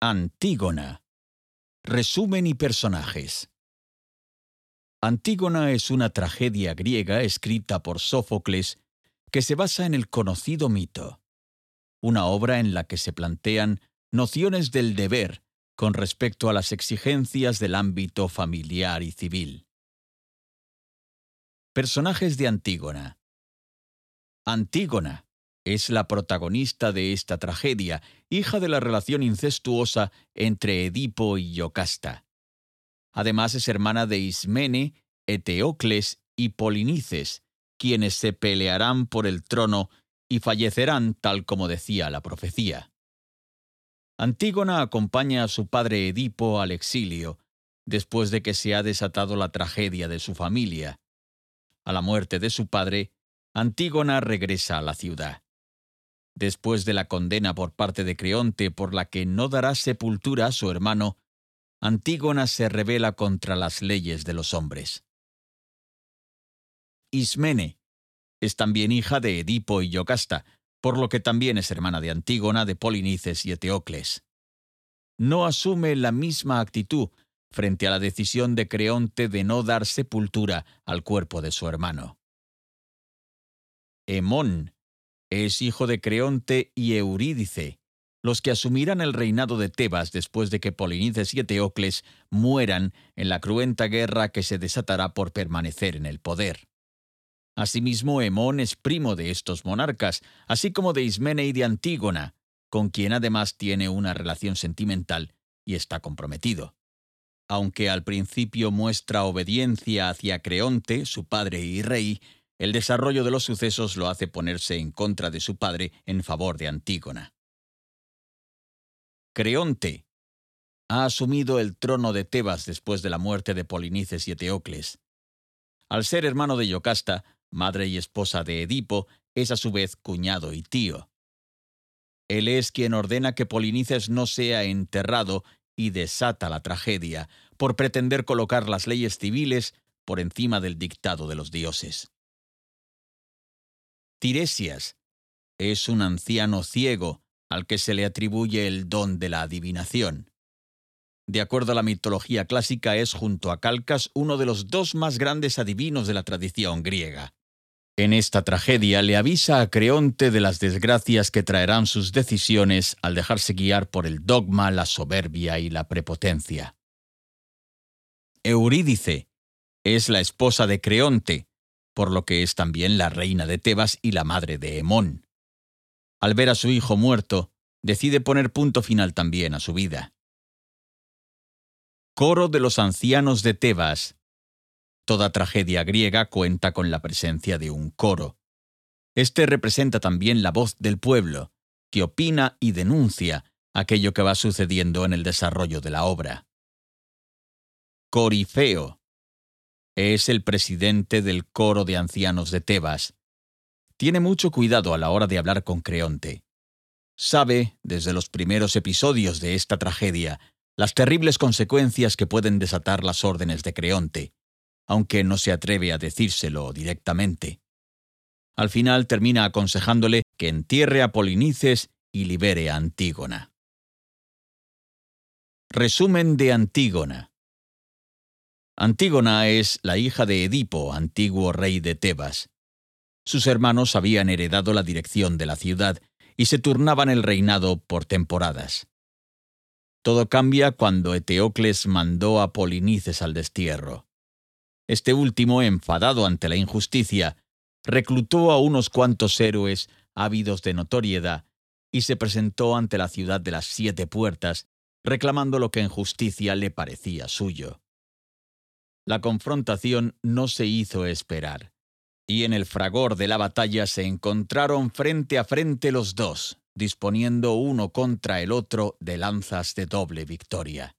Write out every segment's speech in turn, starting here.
Antígona. Resumen y personajes. Antígona es una tragedia griega escrita por Sófocles que se basa en el conocido mito, una obra en la que se plantean nociones del deber con respecto a las exigencias del ámbito familiar y civil. Personajes de Antígona. Antígona es la protagonista de esta tragedia, hija de la relación incestuosa entre Edipo y Yocasta. Además es hermana de Ismene, Eteocles y Polinices, quienes se pelearán por el trono y fallecerán tal como decía la profecía. Antígona acompaña a su padre Edipo al exilio, después de que se ha desatado la tragedia de su familia. A la muerte de su padre, Antígona regresa a la ciudad después de la condena por parte de Creonte por la que no dará sepultura a su hermano, Antígona se rebela contra las leyes de los hombres. Ismene es también hija de Edipo y Yocasta, por lo que también es hermana de Antígona, de Polinices y Eteocles. No asume la misma actitud frente a la decisión de Creonte de no dar sepultura al cuerpo de su hermano. Hemón es hijo de Creonte y Eurídice, los que asumirán el reinado de Tebas después de que Polinices y Eteocles mueran en la cruenta guerra que se desatará por permanecer en el poder. Asimismo, Hemón es primo de estos monarcas, así como de Ismene y de Antígona, con quien además tiene una relación sentimental y está comprometido. Aunque al principio muestra obediencia hacia Creonte, su padre y rey, el desarrollo de los sucesos lo hace ponerse en contra de su padre en favor de Antígona. Creonte ha asumido el trono de Tebas después de la muerte de Polinices y Eteocles. Al ser hermano de Yocasta, madre y esposa de Edipo, es a su vez cuñado y tío. Él es quien ordena que Polinices no sea enterrado y desata la tragedia, por pretender colocar las leyes civiles por encima del dictado de los dioses. Tiresias es un anciano ciego al que se le atribuye el don de la adivinación. De acuerdo a la mitología clásica, es junto a Calcas uno de los dos más grandes adivinos de la tradición griega. En esta tragedia le avisa a Creonte de las desgracias que traerán sus decisiones al dejarse guiar por el dogma, la soberbia y la prepotencia. Eurídice es la esposa de Creonte, por lo que es también la reina de Tebas y la madre de Hemón. Al ver a su hijo muerto, decide poner punto final también a su vida. Coro de los ancianos de Tebas. Toda tragedia griega cuenta con la presencia de un coro. Este representa también la voz del pueblo, que opina y denuncia aquello que va sucediendo en el desarrollo de la obra. Corifeo es el presidente del coro de ancianos de Tebas. Tiene mucho cuidado a la hora de hablar con Creonte. Sabe, desde los primeros episodios de esta tragedia, las terribles consecuencias que pueden desatar las órdenes de Creonte, aunque no se atreve a decírselo directamente. Al final termina aconsejándole que entierre a Polinices y libere a Antígona. Resumen de Antígona. Antígona es la hija de Edipo, antiguo rey de Tebas. Sus hermanos habían heredado la dirección de la ciudad y se turnaban el reinado por temporadas. Todo cambia cuando Eteocles mandó a Polinices al destierro. Este último, enfadado ante la injusticia, reclutó a unos cuantos héroes ávidos de notoriedad y se presentó ante la ciudad de las siete puertas, reclamando lo que en justicia le parecía suyo. La confrontación no se hizo esperar, y en el fragor de la batalla se encontraron frente a frente los dos, disponiendo uno contra el otro de lanzas de doble victoria.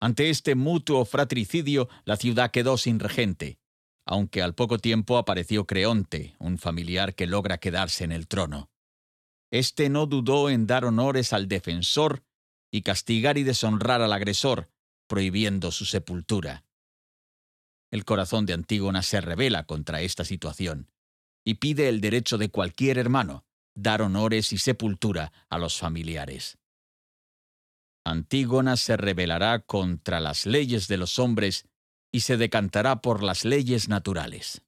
Ante este mutuo fratricidio, la ciudad quedó sin regente, aunque al poco tiempo apareció Creonte, un familiar que logra quedarse en el trono. Este no dudó en dar honores al defensor y castigar y deshonrar al agresor, prohibiendo su sepultura. El corazón de Antígona se revela contra esta situación y pide el derecho de cualquier hermano dar honores y sepultura a los familiares. Antígona se rebelará contra las leyes de los hombres y se decantará por las leyes naturales.